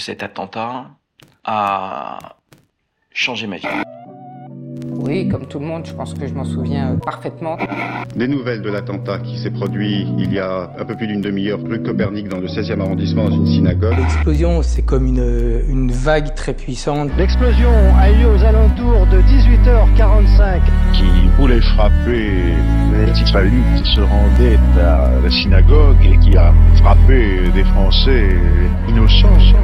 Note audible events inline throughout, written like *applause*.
Cet attentat a changé ma vie. Oui, comme tout le monde, je pense que je m'en souviens parfaitement. Des nouvelles de l'attentat qui s'est produit il y a un peu plus d'une demi-heure rue Copernic dans le 16e arrondissement dans une synagogue. L'explosion, c'est comme une, une vague très puissante. L'explosion a eu lieu aux alentours de 18h45. Qui voulait frapper les petits qui se rendaient à la synagogue et qui a Français innocents.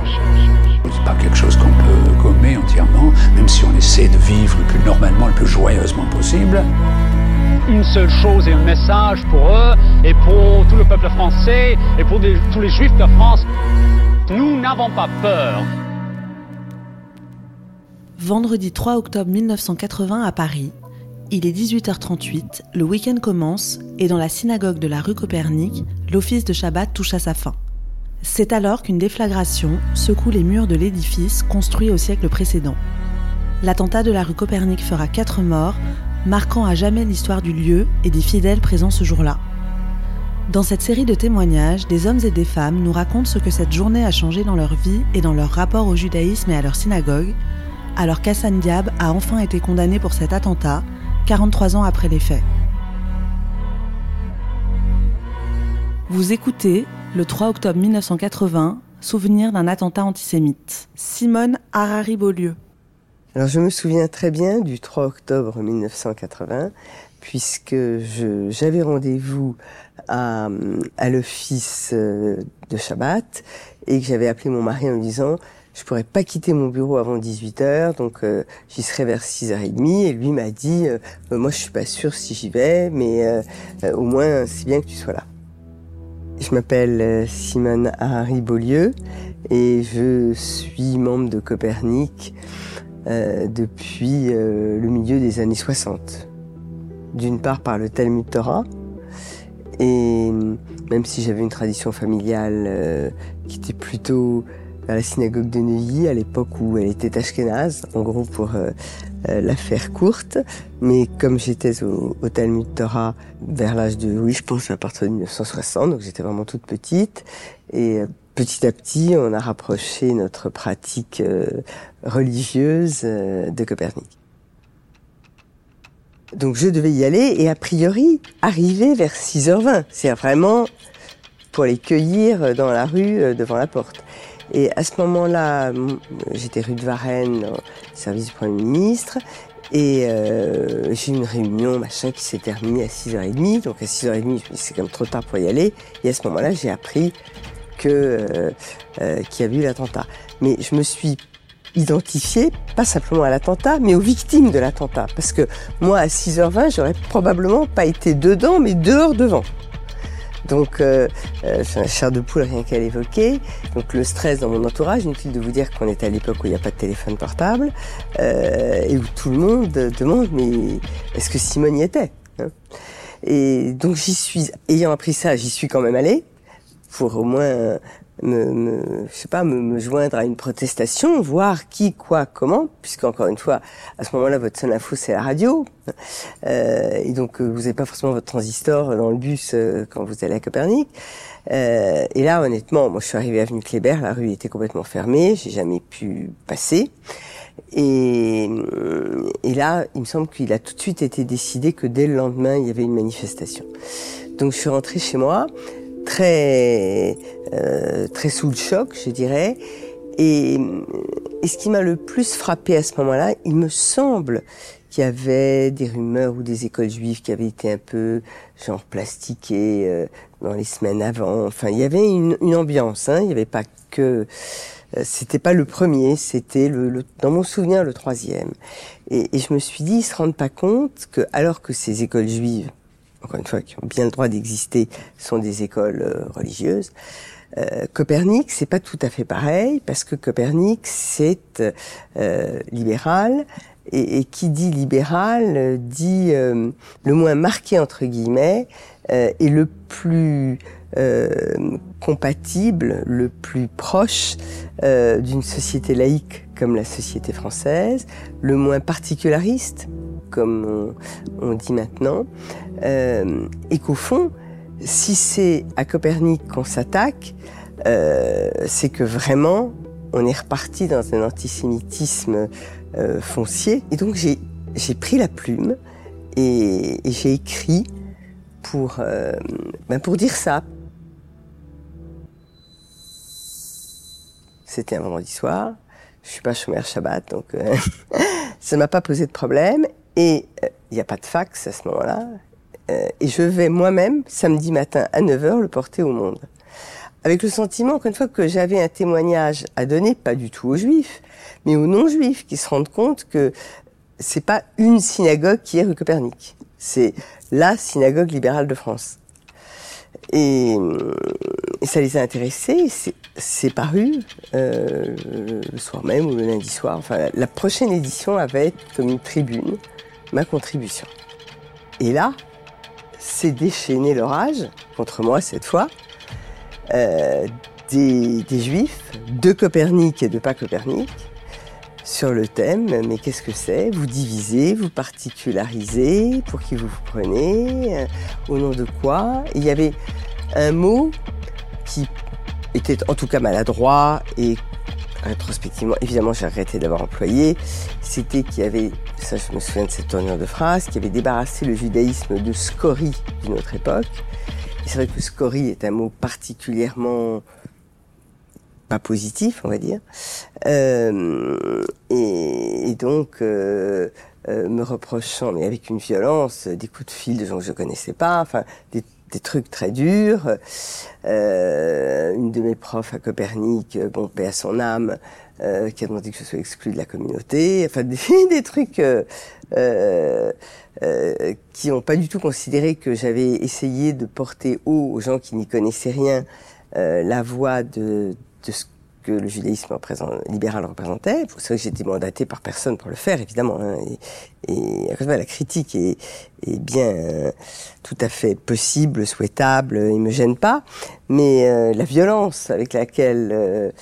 C'est pas quelque chose qu'on peut gommer entièrement, même si on essaie de vivre le plus normalement, le plus joyeusement possible. Une seule chose et un message pour eux et pour tout le peuple français et pour tous les juifs de France. Nous n'avons pas peur. Vendredi 3 octobre 1980 à Paris, il est 18h38, le week-end commence et dans la synagogue de la rue Copernic, l'office de Shabbat touche à sa fin. C'est alors qu'une déflagration secoue les murs de l'édifice construit au siècle précédent. L'attentat de la rue Copernic fera quatre morts, marquant à jamais l'histoire du lieu et des fidèles présents ce jour-là. Dans cette série de témoignages, des hommes et des femmes nous racontent ce que cette journée a changé dans leur vie et dans leur rapport au judaïsme et à leur synagogue, alors qu'Hassan Diab a enfin été condamné pour cet attentat, 43 ans après les faits. Vous écoutez le 3 octobre 1980, souvenir d'un attentat antisémite. Simone Harari-Beaulieu. Alors je me souviens très bien du 3 octobre 1980, puisque j'avais rendez-vous à, à l'office euh, de Shabbat et que j'avais appelé mon mari en lui disant je pourrais pas quitter mon bureau avant 18h, donc euh, j'y serai vers 6h30. Et lui m'a dit, euh, moi je suis pas sûr si j'y vais, mais au moins c'est bien que tu sois là. Je m'appelle euh, Simone Harry Beaulieu et je suis membre de Copernic euh, depuis euh, le milieu des années 60. D'une part par le Talmud Torah, et même si j'avais une tradition familiale qui était plutôt à la synagogue de Neuilly à l'époque où elle était ashkénaze, en gros pour euh, euh, la faire courte. Mais comme j'étais au, au, Talmud Torah vers l'âge de, oui, je pense à partir de 1960, donc j'étais vraiment toute petite. Et euh, petit à petit, on a rapproché notre pratique religieuse de Copernic. Donc je devais y aller et a priori arriver vers 6h20. C'est vraiment pour les cueillir dans la rue devant la porte. Et à ce moment-là, j'étais rue de Varennes, au service du Premier ministre, et euh, j'ai eu une réunion, machin, qui s'est terminée à 6h30. Donc à 6h30, je me suis c'est quand même trop tard pour y aller. Et à ce moment-là, j'ai appris que euh, euh, qu'il y avait eu l'attentat. Mais je me suis identifiée, pas simplement à l'attentat, mais aux victimes de l'attentat. Parce que moi, à 6h20, j'aurais probablement pas été dedans, mais dehors devant. Donc, euh, euh, chair de poule rien qu'à l'évoquer. Donc, le stress dans mon entourage, inutile de vous dire qu'on est à l'époque où il n'y a pas de téléphone portable euh, et où tout le monde demande mais est-ce que Simone y était hein? Et donc, j'y suis, ayant appris ça, j'y suis quand même allée pour au moins me, me, je sais pas, me, me, joindre à une protestation, voir qui, quoi, comment, puisque encore une fois, à ce moment-là, votre seule info c'est la radio, euh, et donc euh, vous n'avez pas forcément votre transistor dans le bus euh, quand vous allez à Copernic. Euh, et là, honnêtement, moi, je suis arrivée à Avenue Kléber, la rue était complètement fermée, j'ai jamais pu passer. Et, et là, il me semble qu'il a tout de suite été décidé que dès le lendemain, il y avait une manifestation. Donc, je suis rentrée chez moi très euh, très sous le choc, je dirais. Et, et ce qui m'a le plus frappé à ce moment-là, il me semble qu'il y avait des rumeurs ou des écoles juives qui avaient été un peu genre plastiquées euh, dans les semaines avant. Enfin, il y avait une, une ambiance. Hein. Il n'y avait pas que euh, c'était pas le premier, c'était le, le, dans mon souvenir le troisième. Et, et je me suis dit, ils se rendent pas compte que alors que ces écoles juives encore une fois, qui ont bien le droit d'exister, sont des écoles euh, religieuses. Euh, Copernic, c'est pas tout à fait pareil parce que Copernic, c'est euh, libéral et, et, qui dit libéral euh, dit euh, le moins marqué entre guillemets euh, et le plus compatible, le plus proche d'une société laïque comme la société française, le moins particulariste comme on, dit maintenant, euh, et qu'au fond, si c'est à Copernic qu'on s'attaque, euh, c'est que vraiment on est reparti dans un antisémitisme euh, foncier. Et donc j'ai pris la plume et, j'ai écrit pour, euh, ben pour dire ça. C'était un vendredi soir. Je suis pas chômeur Shabbat, donc euh, *laughs* ça m'a pas posé de problème. Et il n'y a pas de fax à ce moment-là. et je vais moi-même, samedi matin à 9h, le porter au monde avec le sentiment, encore une fois, que j'avais un témoignage à donner, pas du tout aux juifs, mais aux non-juifs, qui se rendent compte que c'est pas une synagogue qui est rue Copernic. C'est la synagogue libérale de France. Et, ça les a intéressés. C'est paru euh, le soir même ou le lundi soir. Enfin, la prochaine édition avait comme une tribune ma contribution. Et là, c'est déchaîné l'orage contre moi cette fois. Euh, des, juifs, de Copernic et de pas Copernic, sur le thème mais qu'est-ce que c'est? Vous divisez, vous particularisez, pour qui vous vous prenez, euh, au nom de quoi? Il y avait un mot qui était en tout cas maladroit et rétrospectivement, évidemment, j'ai regretté d'avoir employé, c'était qu'il y avait, ça je me souviens de cette tournure de phrase, qui avait débarrassé le judaïsme de scorie d'une autre époque, c'est vrai que scorie est un mot particulièrement pas positif, on va dire. Euh, et, donc, euh, euh, me reprochant, mais avec une violence, des coups de fil de gens que je connaissais pas, enfin, des, trucs très durs. une de mes profs à Copernic, bon, paix à son âme, qui a demandé que je sois exclu de la communauté. Enfin, *laughs* des, des trucs euh, qui n'ont pas du tout considéré que j'avais essayé de porter haut aux gens qui n'y connaissaient rien euh, la voix de, de, ce que le judaïsme libéral représentait. C'est vrai que j'étais mandaté par personne pour le faire, évidemment. Hein, et, et la critique est, bien euh, tout à fait possible, souhaitable, il me gêne pas. Mais euh, la violence avec laquelle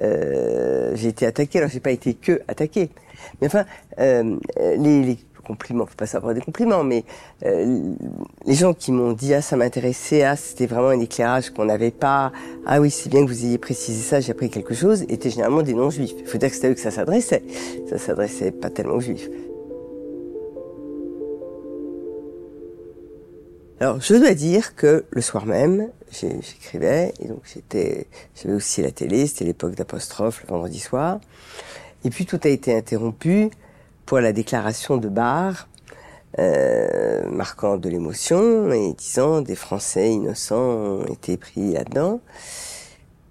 j'ai été attaqué, alors j'ai pas été que attaqué, mais enfin, les compliments, faut pas savoir des compliments, mais euh, les gens qui m'ont dit ah ça m'intéressait, ah c'était vraiment un éclairage qu'on n'avait pas, ah oui c'est bien que vous ayez précisé ça, j'ai appris quelque chose, étaient généralement des non-juifs. Il faut dire que c'était eux que ça s'adressait, ça s'adressait pas tellement aux juifs. Alors, je dois dire que le soir même, j'écrivais, et donc j'avais aussi la télé, c'était l'époque d'apostrophe, le vendredi soir. Et puis tout a été interrompu pour la déclaration de Barre, euh, marquant de l'émotion et disant des Français innocents ont été pris là-dedans.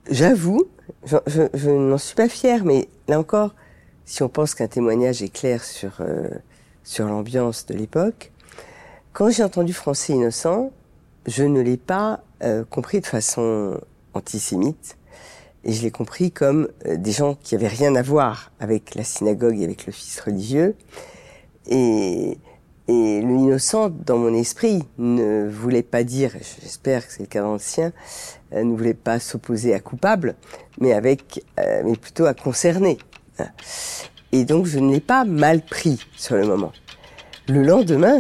J'avoue, je, je, n'en suis pas fier, mais là encore, si on pense qu'un témoignage est clair sur euh, sur l'ambiance de l'époque, quand j'ai entendu Français innocents, je ne l'ai pas euh, compris de façon antisémite, et je l'ai compris comme euh, des gens qui avaient rien à voir avec la synagogue et avec fils religieux. Et, et l'innocent, dans mon esprit, ne voulait pas dire, j'espère que c'est le cas dans le sien, euh, ne voulait pas s'opposer à coupable, mais avec, euh, mais plutôt à concerné. Et donc je ne l'ai pas mal pris sur le moment. Le lendemain,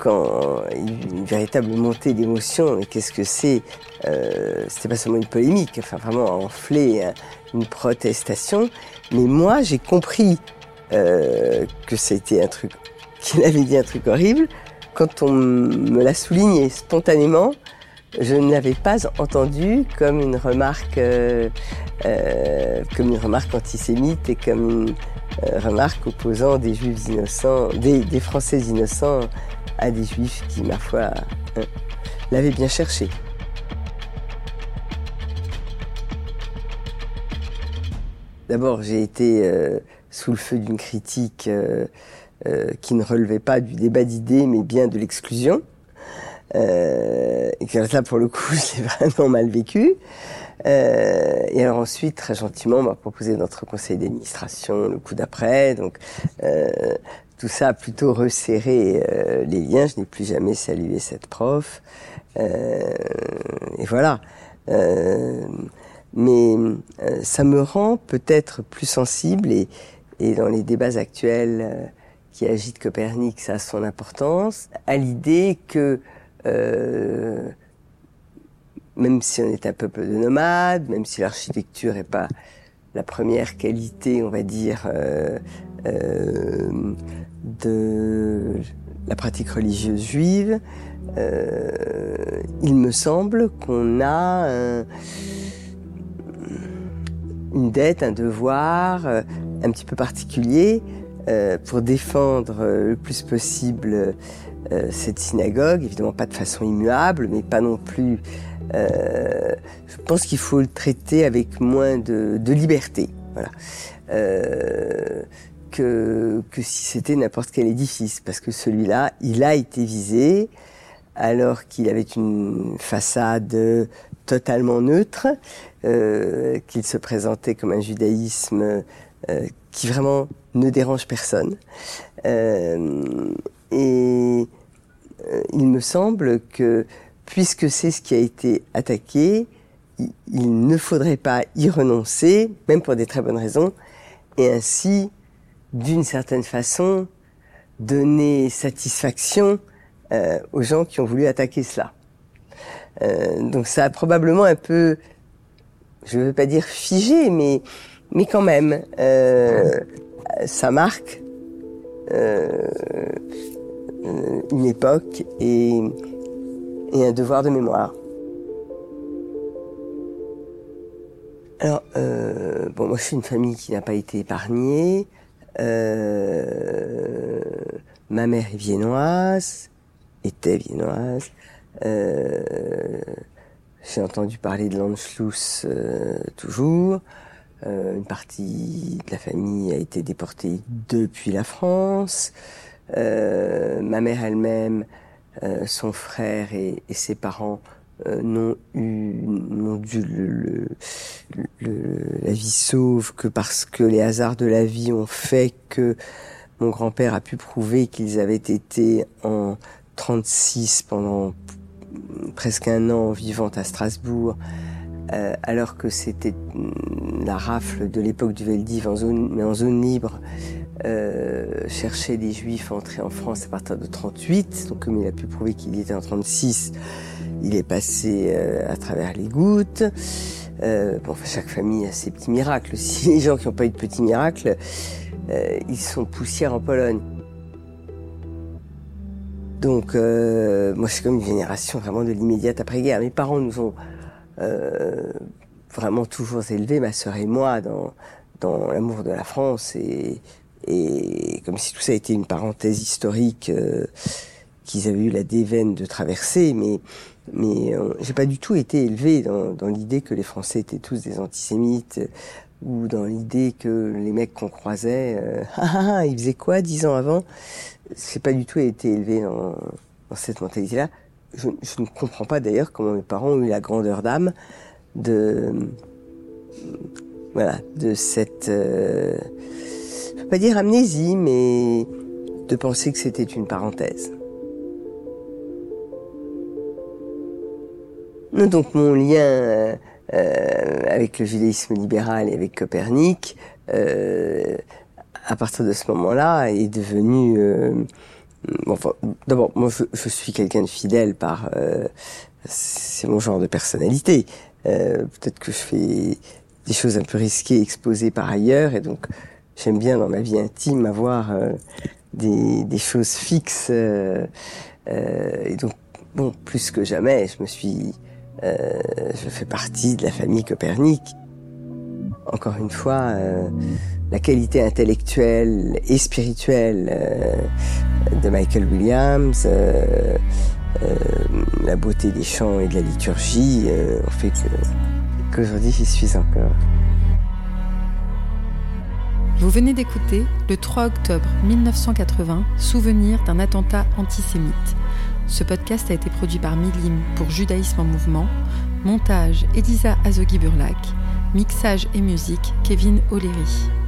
quand une véritable montée d'émotion, mais qu'est-ce que c'est euh, C'était pas seulement une polémique, enfin vraiment enflé hein, une protestation. Mais moi, j'ai compris euh, que c'était un truc, *laughs* qu'il avait dit un truc horrible quand on me l'a souligné spontanément. Je ne l'avais pas entendu comme une remarque, euh, euh comme une remarque antisémite et comme une remarque opposant des juifs innocents, des Français innocents à des juifs qui, ma foi, euh, l'avaient bien cherché. D'abord, j'ai été euh, sous le feu d'une critique euh, qui ne relevait pas du débat d'idées, mais bien de l'exclusion. et que là, pour le coup, *laughs* j'ai vraiment mal vécu. et alors ensuite, très gentiment, on m'a proposé notre conseil d'administration le coup d'après. Donc, tout ça a plutôt resserré euh, les liens. Je n'ai plus jamais salué cette prof. Euh, et voilà. Euh, mais ça me rend peut-être plus sensible et, dans les débats actuels qui agitent Copernic, ça a son importance, à l'idée que même si on est un peuple de nomades, même si l'architecture n'est pas la première qualité, on va dire, euh, de la pratique religieuse juive, il me semble qu'on a une dette, un devoir un petit peu particulier pour défendre le plus possible cette synagogue, évidemment pas de façon immuable, mais pas non plus euh, je pense qu'il faut le traiter avec moins de, liberté, euh, que, si c'était n'importe quel édifice, parce que celui-là, il a été visé alors qu'il avait une façade totalement neutre, euh, qu'il se présentait comme un judaïsme qui vraiment ne dérange personne. et il me semble que puisque c'est ce qui a été attaqué, il ne faudrait pas y renoncer, même pour des très bonnes raisons, et ainsi, d'une certaine façon, donner satisfaction euh, aux gens qui ont voulu attaquer cela. Euh, donc ça a probablement un peu, je ne veux pas dire figé, mais, mais quand même, euh, ça marque une époque et et un devoir de mémoire. Alors, bon, moi je suis une famille qui n'a pas été épargnée. Euh, ma mère est viennoise, était viennoise. Euh, j'ai entendu parler de l'Anschluss euh, toujours. Euh, une partie de la famille a été déportée depuis la France. Euh, ma mère elle-même son frère et, ses parents euh, n'ont eu n'ont dû la vie sauve que parce que les hasards de la vie ont fait que mon grand-père a pu prouver qu'ils avaient été en 36 pendant presque un an vivant à Strasbourg, euh, alors que c'était la rafle de l'époque du Veldiv en zone, mais en zone libre, euh, chercher des juifs entrés en France à partir de 38. Donc comme il a pu prouver qu'il était en 36, il est passé euh, à travers les gouttes. Euh, bon, chaque famille a ses petits miracles. *laughs* Si les gens qui n'ont pas eu de petits miracles, euh, ils sont poussières en Pologne. Donc moi c'est comme une génération vraiment de l'immédiate après-guerre. Mes parents nous ont vraiment toujours élevés, ma sœur et moi, dans, dans l'amour de la France et, comme si tout ça était une parenthèse historique euh, qu'ils avaient eu la déveine de traverser, mais mais euh, j'ai pas du tout été élevé dans, dans l'idée que les Français étaient tous des antisémites ou dans l'idée que les mecs qu'on croisait, euh, *laughs* ah, ah, ah, ils faisaient quoi dix ans avant? J'ai pas du tout été élevé dans, dans cette mentalité-là. Je, je, ne comprends pas d'ailleurs comment mes parents ont eu la grandeur d'âme de voilà de cette euh, pas dire amnésie, mais de penser que c'était une parenthèse. Donc mon lien euh, euh, avec le judaïsme libéral et avec Copernic, euh, à partir de ce moment-là, est devenu... enfin, D'abord, moi je, je suis quelqu'un de fidèle par... c'est mon genre de personnalité. Peut-être que je fais des choses un peu risquées, exposées par ailleurs, et donc j'aime bien dans ma vie intime avoir euh, des, des, choses fixes. Euh, euh, et donc, bon, plus que jamais, je me suis, je fais partie de la famille Copernic. Encore une fois, la qualité intellectuelle et spirituelle de Michael Williams, la beauté des chants et de la liturgie ont fait que qu'aujourd'hui j'y suis encore. Vous venez d'écouter, le 3 octobre 1980, Souvenir d'un attentat antisémite. Ce podcast a été produit par Milim pour Judaïsme en mouvement. Montage Elisa Azogi-Burlac. Mixage et musique Kevin O'Leary.